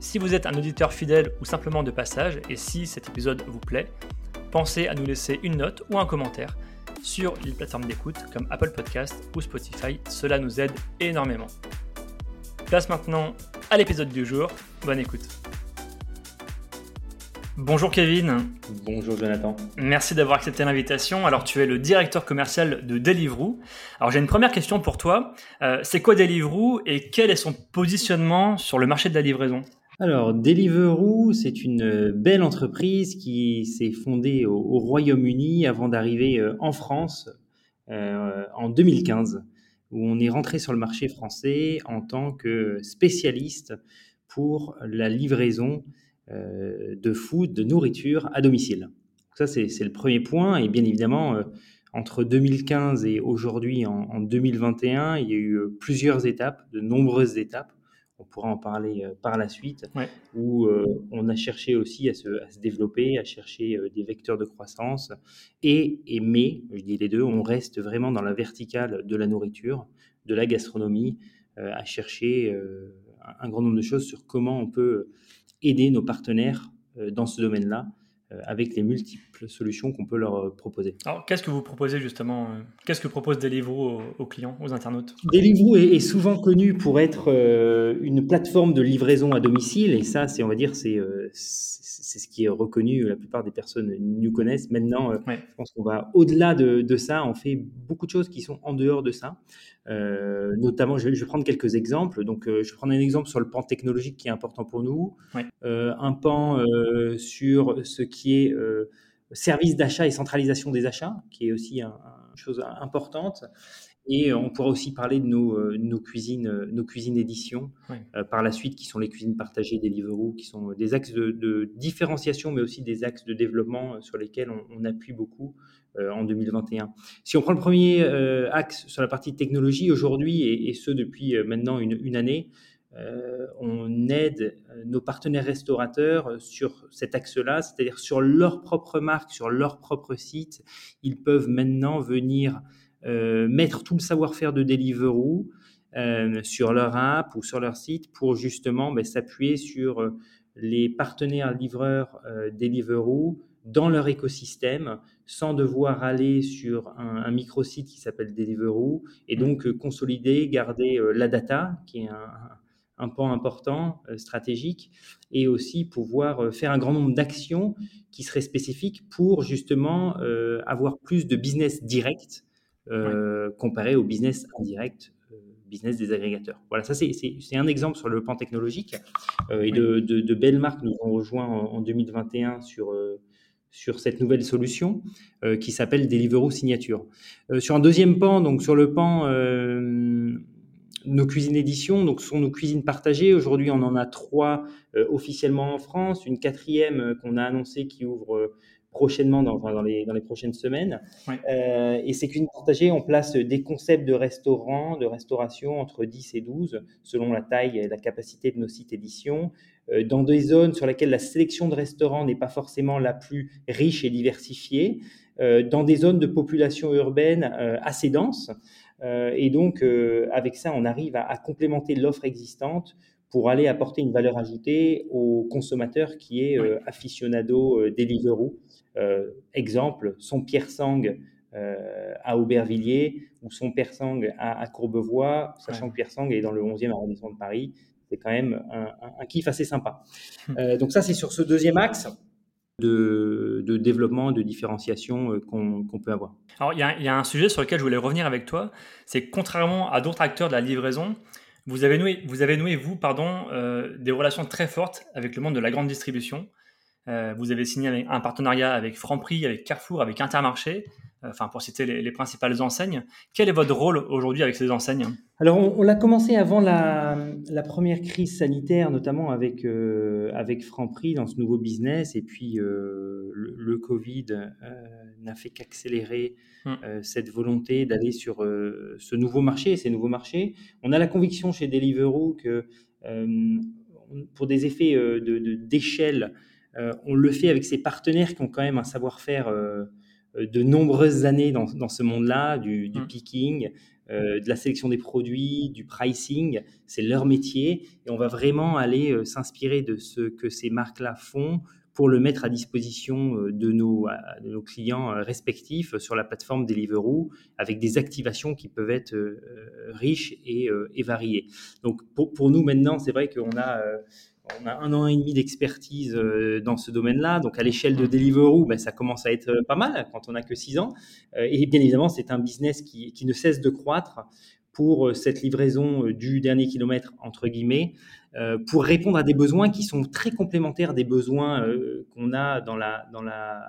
Si vous êtes un auditeur fidèle ou simplement de passage, et si cet épisode vous plaît, pensez à nous laisser une note ou un commentaire sur les plateformes d'écoute comme Apple Podcast ou Spotify, cela nous aide énormément. Place maintenant à l'épisode du jour, bonne écoute. Bonjour Kevin. Bonjour Jonathan. Merci d'avoir accepté l'invitation. Alors tu es le directeur commercial de Deliveroo. Alors j'ai une première question pour toi. Euh, c'est quoi Deliveroo et quel est son positionnement sur le marché de la livraison? Alors, Deliveroo, c'est une belle entreprise qui s'est fondée au, Royaume-Uni avant d'arriver euh, en France euh, en 2015, où on est rentré sur le marché français en tant que spécialiste pour la livraison euh, de food, de nourriture à domicile. ça, c'est le premier point. Et bien évidemment, entre 2015 et aujourd'hui, en, 2021, il y a eu plusieurs étapes, de nombreuses étapes on pourra en parler euh, par la suite, où euh, on a cherché aussi à se, développer, à chercher euh, des vecteurs de croissance. Et, et, mais, je dis les deux, on reste vraiment dans la verticale de la nourriture, de la gastronomie, à chercher un grand nombre de choses sur comment on peut aider nos partenaires dans ce domaine-là avec les multiples solutions qu'on peut leur euh, proposer. Alors, qu'est-ce que vous proposez justement euh, Qu'est-ce que propose Deliveroo aux, clients, aux internautes? Deliveroo est, souvent connu pour être une plateforme de livraison à domicile, et ça, c'est, on va dire, c'est, c'est ce qui est reconnu. La plupart des personnes nous connaissent. Maintenant, je pense qu'on va au-delà de, de, ça. On fait beaucoup de choses qui sont en dehors de ça. Euh, notamment, je vais, prendre quelques exemples. Donc, euh, je vais prendre un exemple sur le pan technologique qui est important pour nous, euh, un pan sur ce qui est service d'achat et centralisation des achats, qui est aussi une chose importante. Et on pourra aussi parler de nos, nos cuisines, nos cuisines éditions par la suite, qui sont les cuisines partagées des Deliveroo, qui sont des axes de, différenciation, mais aussi des axes de développement sur lesquels on, on appuie beaucoup euh, en 2021. Si on prend le premier euh, axe sur la partie technologie, aujourd'hui, et, ce depuis euh, maintenant une, année, on aide nos partenaires restaurateurs sur cet axe-là, c'est-à-dire sur leur propre marque, sur leur propre site. Ils peuvent maintenant venir mettre tout le savoir-faire de Deliveroo sur leur app ou sur leur site pour justement ben, s'appuyer sur les partenaires livreurs Deliveroo dans leur écosystème sans devoir aller sur un, micro-site qui s'appelle Deliveroo et donc euh, consolider, garder euh, la data qui est un, un pan important, euh, stratégique, et aussi pouvoir faire un grand nombre d'actions qui seraient spécifiques pour justement avoir plus de business direct comparé au business indirect business des agrégateurs. Voilà, ça c'est un exemple sur le pan technologique. et de, de, belles marques nous ont rejoint en, en 2021 sur, sur cette nouvelle solution euh, qui s'appelle Deliveroo Signature. Euh, sur un deuxième pan, donc sur le pan euh, nos cuisines éditions, donc sont nos cuisines partagées. Aujourd'hui, on en a trois officiellement en France, une quatrième qu'on a annoncée qui ouvre prochainement, dans, dans, les, dans les prochaines semaines. Euh, et ces cuisines partagées, on place des concepts de restaurants, de restauration entre 10 et 12, selon la taille et la capacité de nos sites éditions, euh, dans des zones sur lesquelles la sélection de restaurants n'est pas forcément la plus riche et diversifiée, euh, dans des zones de population urbaine assez dense. Et donc, avec ça, on arrive à, à complémenter l'offre existante pour aller apporter une valeur ajoutée au consommateur qui est aficionado Deliveroo euh, exemple, son Pierre Sang euh, à Aubervilliers ou son Pierre Sang à, Courbevoie, sachant que Pierre Sang est dans le 11e arrondissement de Paris. C'est quand même un, kiff assez sympa. Hum. Euh, donc ça, c'est sur ce deuxième axe. De, développement, de différenciation qu'on peut avoir. Alors, il y, a un sujet sur lequel je voulais revenir avec toi, c'est que contrairement à d'autres acteurs de la livraison, vous avez noué, vous, avez noué, vous pardon, des relations très fortes avec le monde de la grande distribution. Euh, vous avez signé un partenariat avec Franprix, avec Carrefour, avec Intermarché. Enfin pour citer les, principales enseignes. Quel est votre rôle aujourd'hui avec ces enseignes? Alors on, l'a commencé avant la, première crise sanitaire, notamment avec, avec Franprix dans ce nouveau business, et puis le, le, Covid n'a fait qu'accélérer mmh. cette volonté d'aller sur ce nouveau marché, ces nouveaux marchés. On a la conviction chez Deliveroo que pour des effets d'échelle, euh, on le fait avec ses partenaires qui ont quand même un savoir-faire euh, de nombreuses années dans, ce monde-là, du, mm. picking, euh, de la sélection des produits, du pricing. C'est leur métier et on va vraiment aller s'inspirer de ce que ces marques-là font pour le mettre à disposition de nos, clients respectifs sur la plateforme Deliveroo avec des activations qui peuvent être riches et, variées. Donc pour, pour nous maintenant, c'est vrai qu'on a on a un an et demi d'expertise euh, dans ce domaine-là. Donc, à l'échelle de Deliveroo, ben, ça commence à être euh, pas mal quand on n'a que six ans. Euh, et bien évidemment, c'est un business qui, ne cesse de croître pour cette livraison du dernier kilomètre, entre guillemets, pour répondre à des besoins qui sont très complémentaires des besoins qu'on a dans la, dans la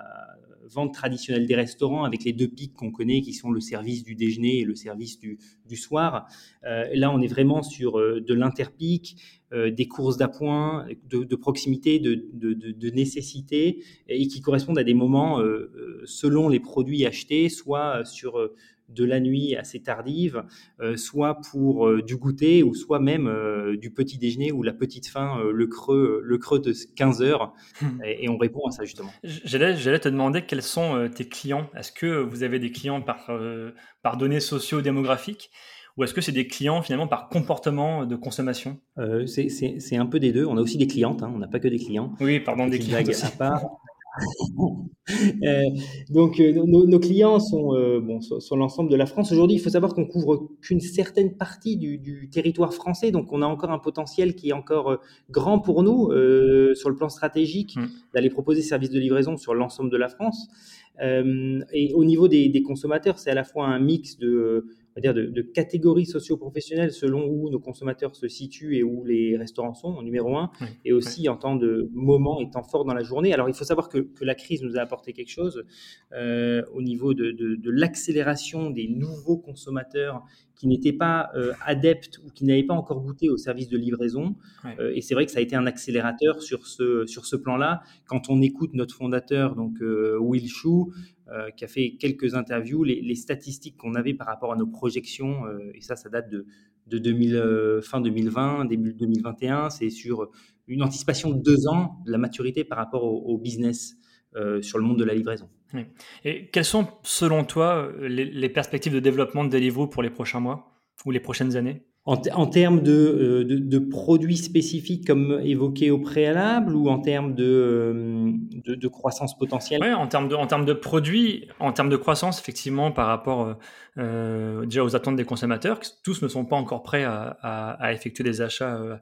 vente traditionnelle des restaurants avec les deux pics qu'on connaît qui sont le service du déjeuner et le service du, soir. là, on est vraiment sur de l'interpic, euh, des courses d'appoint, de, proximité, de, nécessité, et qui correspondent à des moments euh, euh, selon les produits achetés, soit sur de la nuit assez tardive, soit pour du goûter, ou soit même du petit déjeuner ou la petite faim, le creux, le creux de 15 heures, hmm. et, on répond à ça justement. J'allais, te demander quels sont tes clients. Est-ce que vous avez des clients par, par données socio-démographiques ou est-ce que c'est des clients finalement par comportement de consommation? Euh, C'est un peu des deux. On a aussi des clientes, hein. on n'a pas que des clients. Oui, pardon, des clients. Euh, donc euh, nos, clients sont bon, sur, l'ensemble de la France. Aujourd'hui, il faut savoir qu'on couvre qu'une certaine partie du, territoire français, donc on a encore un potentiel qui est encore grand pour nous sur le plan stratégique mmh. d'aller proposer services de livraison sur l'ensemble de la France. et au niveau des, des consommateurs, c'est à la fois un mix de dire de, de, catégories socio-professionnelles selon où nos consommateurs se situent et où les restaurants sont, en numéro un, et aussi en temps de moment et temps fort dans la journée. Alors, il faut savoir que, que la crise nous a apporté quelque chose euh, au niveau de, de, de l'accélération des nouveaux consommateurs qui n'étaient pas euh, adeptes ou qui n'avaient pas encore goûté au service de livraison. Euh, et c'est vrai que ça a été un accélérateur sur ce, sur ce plan-là. Quand on écoute notre fondateur, donc euh, Will Chou, qui a fait quelques interviews, les, statistiques qu'on avait par rapport à nos projections, et ça, ça date de, de 2000, fin 2020, début 2021, c'est sur une anticipation de deux ans de la maturité par rapport au business. Sur le monde de la livraison. Et quelles sont, selon toi, les, perspectives de développement de Deliveroo pour les prochains mois ou les prochaines années? En, termes euh, de, de, produits spécifiques comme évoqué au préalable ou en termes de, euh, de croissance potentielle? Oui, en termes de, en termes de produits, en termes de croissance, effectivement, par rapport déjà aux attentes des consommateurs, tous ne sont pas encore prêts à, à effectuer des achats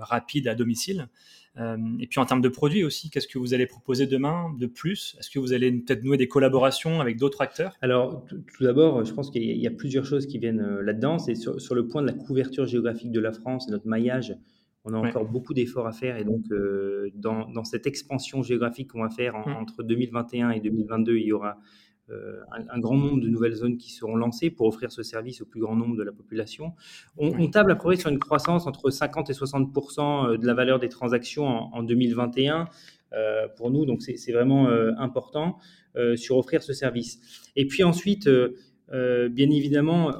rapides à domicile. Euh, et puis en termes de produits aussi, qu'est-ce que vous allez proposer demain de plus? Est-ce que vous allez peut-être nouer des collaborations avec d'autres acteurs? Alors tout d'abord, je pense qu'il y a plusieurs choses qui viennent euh, là-dedans. C'est sur, le point de la couverture géographique de la France et notre maillage. On a encore beaucoup d'efforts à faire et donc euh, dans, cette expansion géographique qu'on va faire mmh. entre 2021 et 2022, il y aura euh, un, grand nombre de nouvelles zones qui seront lancées pour offrir ce service au plus grand nombre de la population. On, table à peu près sur une croissance entre 50 et 60% euh, de la valeur des transactions en, 2021 euh, pour nous, donc c'est vraiment important sur offrir ce service. Et puis ensuite, bien évidemment,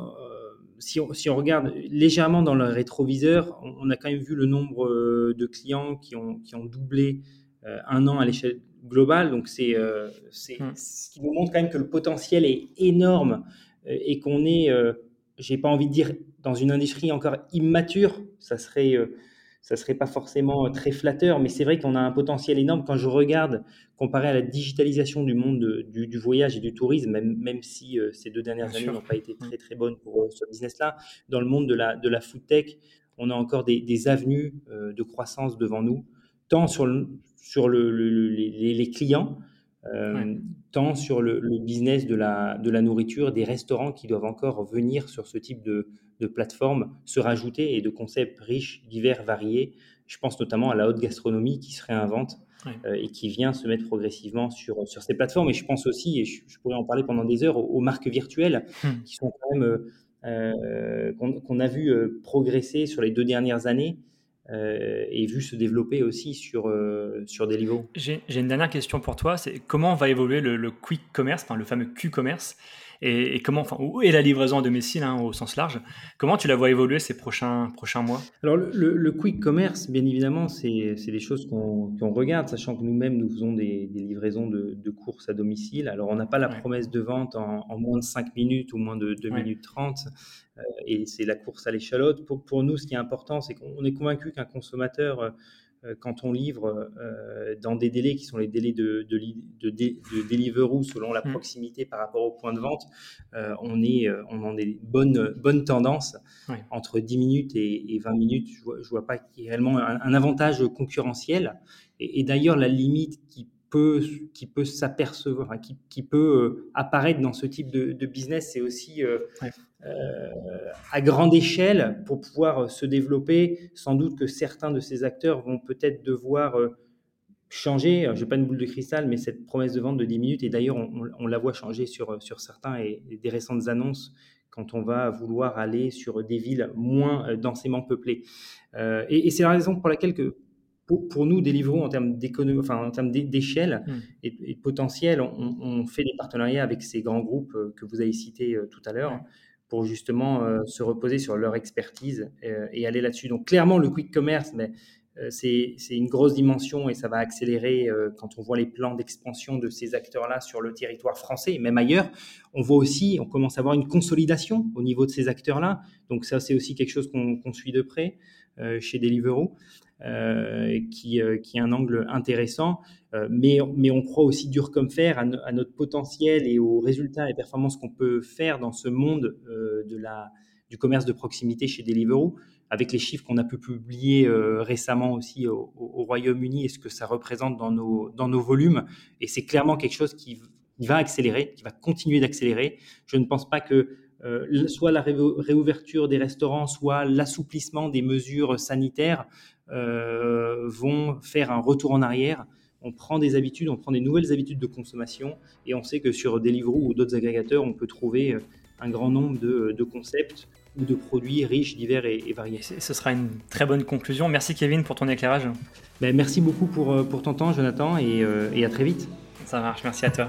si on, si on, regarde légèrement dans le rétroviseur, on, a quand même vu le nombre de clients qui ont, qui ont doublé un an à l'échelle global. Donc, c'est euh, hmm. ce qui nous montre quand même que le potentiel est énorme euh, et qu'on est, euh, j'ai pas envie de dire, dans une industrie encore immature. Ça serait, ça serait pas forcément très flatteur, mais c'est vrai qu'on a un potentiel énorme. Quand je regarde, comparé à la digitalisation du monde du, voyage et du tourisme, même, même si ces deux dernières années n'ont pas été très très bonnes pour ce business-là, dans le monde de la, de la food tech, on a encore des, des avenues de croissance devant nous, tant sur le, sur le, les, clients, euh, tant sur le, business de la, de la nourriture, des restaurants qui doivent encore venir sur ce type de, de plateforme, se rajouter et de concepts riches, divers, variés, Je pense notamment à la haute gastronomie qui se réinvente et qui vient se mettre progressivement sur, sur ces plateformes. Et je pense aussi, et je, pourrais en parler pendant des heures, aux, marques virtuelles hmm. qui sont quand même, qu'on a vu progresser sur les deux dernières années. Et vu se développer aussi sur, sur des niveaux. J'ai une dernière question pour toi, c'est comment va évoluer le, le quick commerce, enfin le fameux Q-commerce et, comment, enfin, où est la livraison à domicile hein, au sens large Comment tu la vois évoluer ces prochains, prochains mois? Alors, le, quick commerce, bien évidemment, c'est des choses qu'on regarde, sachant que nous-mêmes, nous faisons des, livraisons de, courses à domicile. Alors, on n'a pas la promesse de vente en, moins de 5 minutes ou moins de 2 minutes 30, euh, et c'est la course à l'échalote. Pour, pour, nous, ce qui est important, c'est qu'on est convaincu qu'un consommateur euh, euh, quand on livre euh, dans des délais qui sont les délais de, de, de, de Deliveroo selon la mmh. proximité par rapport au point de vente, euh, on est on en des bonnes, bonnes tendances. Entre 10 minutes et, 20 minutes, je ne vois, pas qu'il y ait réellement un, avantage concurrentiel. Et, d'ailleurs, la limite qui peut, qui peut s'apercevoir, qui, qui, peut apparaître dans ce type de, business, c'est aussi euh, à grande échelle pour pouvoir euh, se développer. Sans doute que certains de ces acteurs vont peut-être devoir euh, changer. Je n'ai pas une boule de cristal, mais cette promesse de vente de 10 minutes, et d'ailleurs, on, la voit changer sur, sur certains et, des récentes annonces quand on va vouloir aller sur des villes moins densément peuplées. et, c'est la raison pour laquelle que pour, nous, Deliveroo, en termes d'économie, enfin en termes d'échelle hmm. et, de potentiel, on, fait des partenariats avec ces grands groupes que vous avez cités tout à l'heure pour justement euh, se reposer sur leur expertise euh, et aller là-dessus. Donc clairement, le quick commerce, mais euh, c'est une grosse dimension et ça va accélérer quand on voit les plans d'expansion de ces acteurs-là sur le territoire français et même ailleurs. On voit aussi, on commence à voir une consolidation au niveau de ces acteurs-là. Donc ça, c'est aussi quelque chose qu'on suit de près chez Deliveroo. Euh, qui, euh, qui est un angle intéressant, euh, mais, mais on croit aussi dur comme fer à, notre potentiel et aux résultats et performances qu'on peut faire dans ce monde de la, du commerce de proximité chez Deliveroo, avec les chiffres qu'on a pu publier récemment aussi au, Royaume-Uni et ce que ça représente dans nos, dans nos volumes. Et c'est clairement quelque chose qui, qui, va accélérer, qui va continuer d'accélérer. Je ne pense pas que soit la réouverture des restaurants, soit l'assouplissement des mesures sanitaires euh, vont faire un retour en arrière. On prend des habitudes, on prend des nouvelles habitudes de consommation et on sait que sur Deliveroo ou d'autres agrégateurs, on peut trouver euh, un grand nombre de, concepts ou de produits riches, divers et, variés. Ce sera une très bonne conclusion. Merci Kevin pour ton éclairage. Ben, merci beaucoup pour, euh, pour ton temps Jonathan et, et à très vite. Ça marche, merci à toi.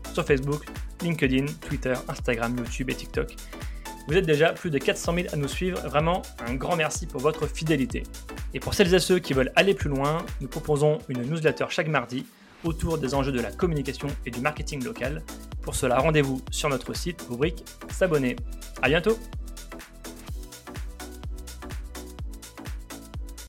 sur Facebook, LinkedIn, Twitter, Instagram, YouTube et TikTok. Vous êtes déjà plus de 400 000 à nous suivre, vraiment un grand merci pour votre fidélité. Et pour celles et ceux qui veulent aller plus loin, nous proposons une newsletter chaque mardi autour des enjeux de la communication et du marketing local. Pour cela, rendez-vous sur notre site, rubrique S'abonner. À bientôt!